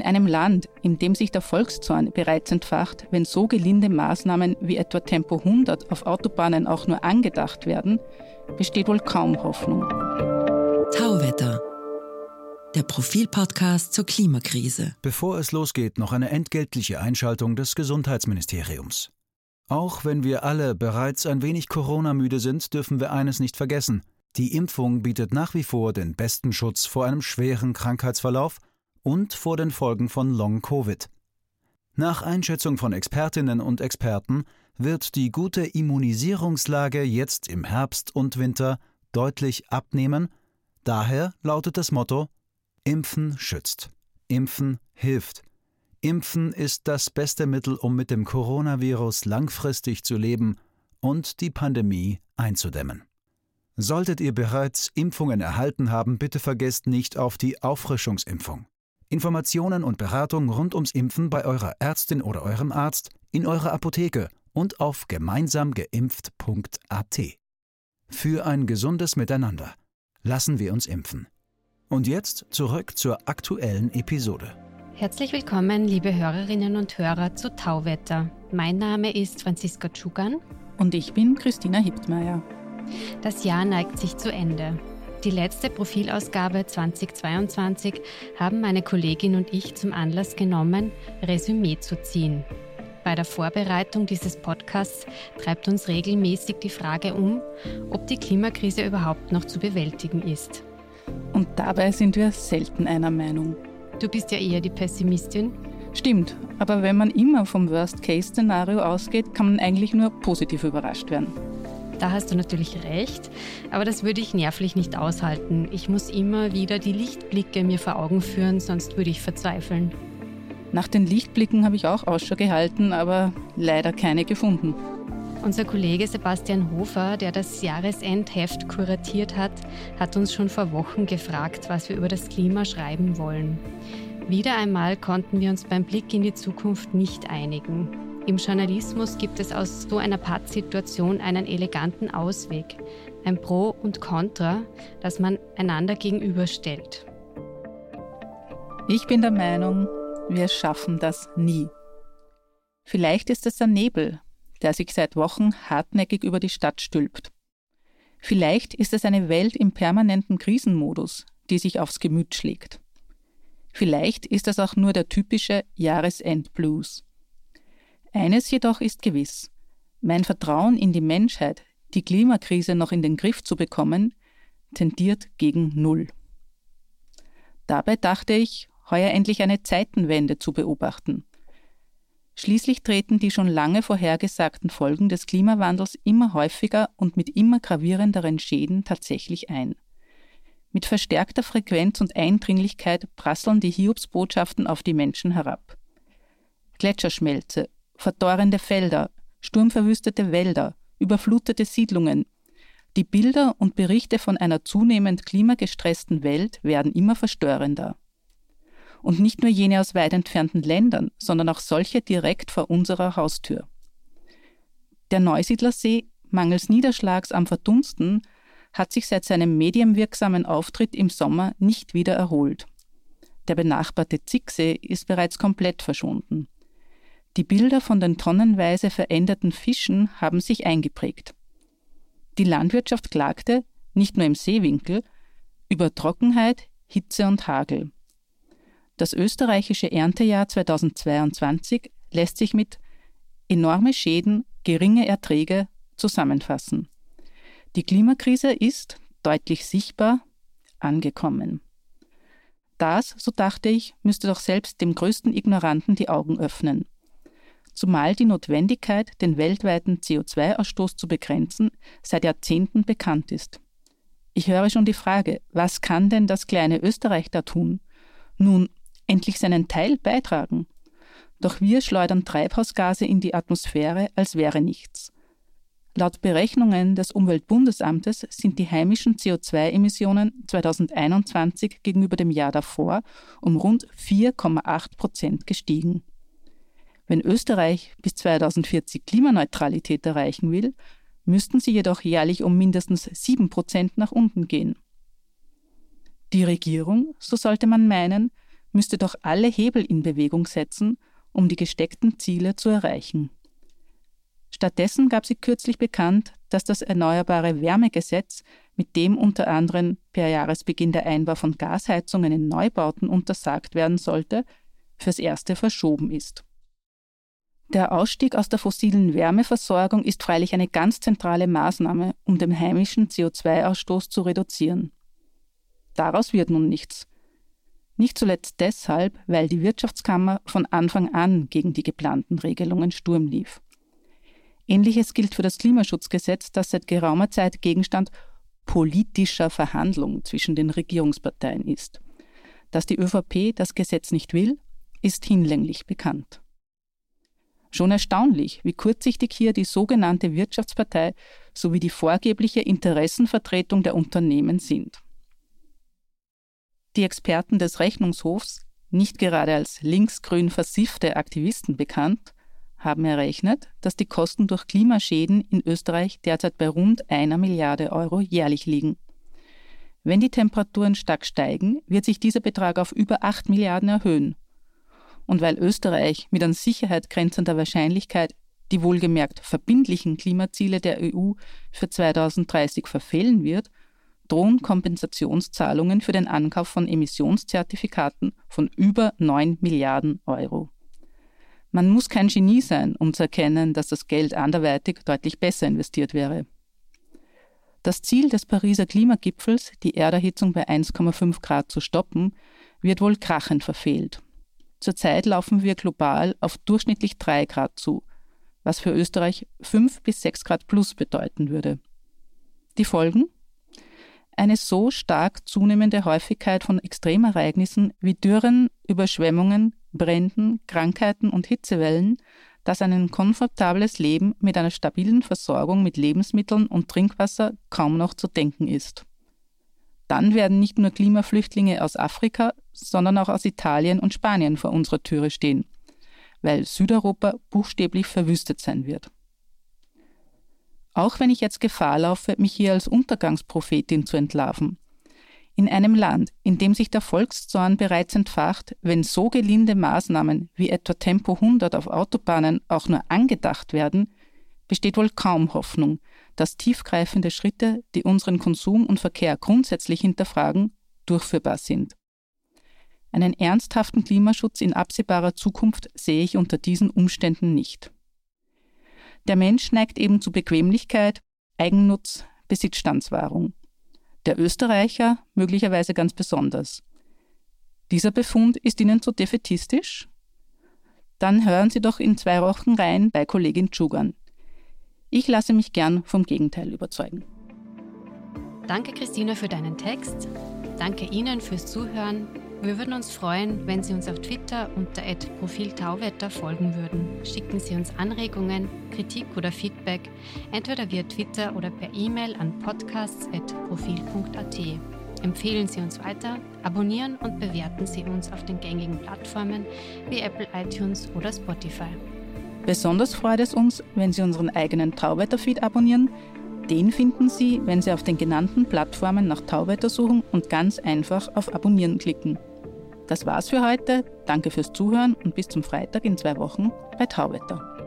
In einem Land, in dem sich der Volkszorn bereits entfacht, wenn so gelinde Maßnahmen wie etwa Tempo 100 auf Autobahnen auch nur angedacht werden, besteht wohl kaum Hoffnung. Tauwetter. Der Profilpodcast zur Klimakrise. Bevor es losgeht, noch eine entgeltliche Einschaltung des Gesundheitsministeriums. Auch wenn wir alle bereits ein wenig Corona-müde sind, dürfen wir eines nicht vergessen. Die Impfung bietet nach wie vor den besten Schutz vor einem schweren Krankheitsverlauf und vor den Folgen von Long-Covid. Nach Einschätzung von Expertinnen und Experten wird die gute Immunisierungslage jetzt im Herbst und Winter deutlich abnehmen. Daher lautet das Motto Impfen schützt. Impfen hilft. Impfen ist das beste Mittel, um mit dem Coronavirus langfristig zu leben und die Pandemie einzudämmen. Solltet ihr bereits Impfungen erhalten haben, bitte vergesst nicht auf die Auffrischungsimpfung. Informationen und Beratung rund ums Impfen bei eurer Ärztin oder eurem Arzt, in eurer Apotheke und auf gemeinsamgeimpft.at. Für ein gesundes Miteinander. Lassen wir uns impfen. Und jetzt zurück zur aktuellen Episode. Herzlich willkommen, liebe Hörerinnen und Hörer zu Tauwetter. Mein Name ist Franziska Tschugan. Und ich bin Christina Hiptmeier. Das Jahr neigt sich zu Ende. Die letzte Profilausgabe 2022 haben meine Kollegin und ich zum Anlass genommen, Resümee zu ziehen. Bei der Vorbereitung dieses Podcasts treibt uns regelmäßig die Frage um, ob die Klimakrise überhaupt noch zu bewältigen ist. Und dabei sind wir selten einer Meinung. Du bist ja eher die Pessimistin. Stimmt, aber wenn man immer vom Worst-Case-Szenario ausgeht, kann man eigentlich nur positiv überrascht werden. Da hast du natürlich recht, aber das würde ich nervlich nicht aushalten. Ich muss immer wieder die Lichtblicke mir vor Augen führen, sonst würde ich verzweifeln. Nach den Lichtblicken habe ich auch Ausschau gehalten, aber leider keine gefunden. Unser Kollege Sebastian Hofer, der das Jahresendheft kuratiert hat, hat uns schon vor Wochen gefragt, was wir über das Klima schreiben wollen. Wieder einmal konnten wir uns beim Blick in die Zukunft nicht einigen. Im Journalismus gibt es aus so einer Pattsituation einen eleganten Ausweg, ein Pro und Contra, das man einander gegenüberstellt. Ich bin der Meinung, wir schaffen das nie. Vielleicht ist es der Nebel, der sich seit Wochen hartnäckig über die Stadt stülpt. Vielleicht ist es eine Welt im permanenten Krisenmodus, die sich aufs Gemüt schlägt. Vielleicht ist es auch nur der typische Jahresendblues. Eines jedoch ist gewiss. Mein Vertrauen in die Menschheit, die Klimakrise noch in den Griff zu bekommen, tendiert gegen Null. Dabei dachte ich, heuer endlich eine Zeitenwende zu beobachten. Schließlich treten die schon lange vorhergesagten Folgen des Klimawandels immer häufiger und mit immer gravierenderen Schäden tatsächlich ein. Mit verstärkter Frequenz und Eindringlichkeit prasseln die Hiobsbotschaften auf die Menschen herab. Gletscherschmelze, verdorrende Felder, sturmverwüstete Wälder, überflutete Siedlungen. Die Bilder und Berichte von einer zunehmend klimagestressten Welt werden immer verstörender. Und nicht nur jene aus weit entfernten Ländern, sondern auch solche direkt vor unserer Haustür. Der Neusiedlersee, mangels Niederschlags am Verdunsten, hat sich seit seinem medienwirksamen Auftritt im Sommer nicht wieder erholt. Der benachbarte Zicksee ist bereits komplett verschwunden. Die Bilder von den tonnenweise veränderten Fischen haben sich eingeprägt. Die Landwirtschaft klagte, nicht nur im Seewinkel, über Trockenheit, Hitze und Hagel. Das österreichische Erntejahr 2022 lässt sich mit enorme Schäden, geringe Erträge zusammenfassen. Die Klimakrise ist, deutlich sichtbar, angekommen. Das, so dachte ich, müsste doch selbst dem größten Ignoranten die Augen öffnen. Zumal die Notwendigkeit, den weltweiten CO2-Ausstoß zu begrenzen, seit Jahrzehnten bekannt ist. Ich höre schon die Frage, was kann denn das kleine Österreich da tun? Nun, endlich seinen Teil beitragen. Doch wir schleudern Treibhausgase in die Atmosphäre, als wäre nichts. Laut Berechnungen des Umweltbundesamtes sind die heimischen CO2-Emissionen 2021 gegenüber dem Jahr davor um rund 4,8 Prozent gestiegen. Wenn Österreich bis 2040 Klimaneutralität erreichen will, müssten sie jedoch jährlich um mindestens 7 Prozent nach unten gehen. Die Regierung, so sollte man meinen, müsste doch alle Hebel in Bewegung setzen, um die gesteckten Ziele zu erreichen. Stattdessen gab sie kürzlich bekannt, dass das Erneuerbare Wärmegesetz, mit dem unter anderem per Jahresbeginn der Einbau von Gasheizungen in Neubauten untersagt werden sollte, fürs Erste verschoben ist. Der Ausstieg aus der fossilen Wärmeversorgung ist freilich eine ganz zentrale Maßnahme, um den heimischen CO2-Ausstoß zu reduzieren. Daraus wird nun nichts. Nicht zuletzt deshalb, weil die Wirtschaftskammer von Anfang an gegen die geplanten Regelungen Sturm lief. Ähnliches gilt für das Klimaschutzgesetz, das seit geraumer Zeit Gegenstand politischer Verhandlungen zwischen den Regierungsparteien ist. Dass die ÖVP das Gesetz nicht will, ist hinlänglich bekannt. Schon erstaunlich, wie kurzsichtig hier die sogenannte Wirtschaftspartei sowie die vorgebliche Interessenvertretung der Unternehmen sind. Die Experten des Rechnungshofs, nicht gerade als linksgrün versiffte Aktivisten bekannt, haben errechnet, dass die Kosten durch Klimaschäden in Österreich derzeit bei rund einer Milliarde Euro jährlich liegen. Wenn die Temperaturen stark steigen, wird sich dieser Betrag auf über 8 Milliarden erhöhen und weil Österreich mit an Sicherheit grenzender Wahrscheinlichkeit die wohlgemerkt verbindlichen Klimaziele der EU für 2030 verfehlen wird, drohen Kompensationszahlungen für den Ankauf von Emissionszertifikaten von über 9 Milliarden Euro. Man muss kein Genie sein, um zu erkennen, dass das Geld anderweitig deutlich besser investiert wäre. Das Ziel des Pariser Klimagipfels, die Erderhitzung bei 1,5 Grad zu stoppen, wird wohl krachend verfehlt. Zurzeit laufen wir global auf durchschnittlich 3 Grad zu, was für Österreich 5 bis 6 Grad plus bedeuten würde. Die Folgen? Eine so stark zunehmende Häufigkeit von Extremereignissen wie Dürren, Überschwemmungen, Bränden, Krankheiten und Hitzewellen, dass ein komfortables Leben mit einer stabilen Versorgung mit Lebensmitteln und Trinkwasser kaum noch zu denken ist. Dann werden nicht nur Klimaflüchtlinge aus Afrika, sondern auch aus Italien und Spanien vor unserer Türe stehen, weil Südeuropa buchstäblich verwüstet sein wird. Auch wenn ich jetzt Gefahr laufe, mich hier als Untergangsprophetin zu entlarven. In einem Land, in dem sich der Volkszorn bereits entfacht, wenn so gelinde Maßnahmen wie etwa Tempo 100 auf Autobahnen auch nur angedacht werden, besteht wohl kaum Hoffnung, dass tiefgreifende Schritte, die unseren Konsum und Verkehr grundsätzlich hinterfragen, durchführbar sind. Einen ernsthaften Klimaschutz in absehbarer Zukunft sehe ich unter diesen Umständen nicht. Der Mensch neigt eben zu Bequemlichkeit, Eigennutz, Besitzstandswahrung. Der Österreicher möglicherweise ganz besonders. Dieser Befund ist Ihnen zu defetistisch? Dann hören Sie doch in zwei Wochen rein bei Kollegin Tschugan. Ich lasse mich gern vom Gegenteil überzeugen. Danke, Christina, für deinen Text. Danke Ihnen fürs Zuhören. Wir würden uns freuen, wenn Sie uns auf Twitter unter @profiltauwetter folgen würden. Schicken Sie uns Anregungen, Kritik oder Feedback, entweder via Twitter oder per E-Mail an podcasts.profil.at. Empfehlen Sie uns weiter, abonnieren und bewerten Sie uns auf den gängigen Plattformen wie Apple iTunes oder Spotify. Besonders freut es uns, wenn Sie unseren eigenen Tauwetter-Feed abonnieren. Den finden Sie, wenn Sie auf den genannten Plattformen nach Tauwetter suchen und ganz einfach auf Abonnieren klicken. Das war's für heute. Danke fürs Zuhören und bis zum Freitag in zwei Wochen bei Tauwetter.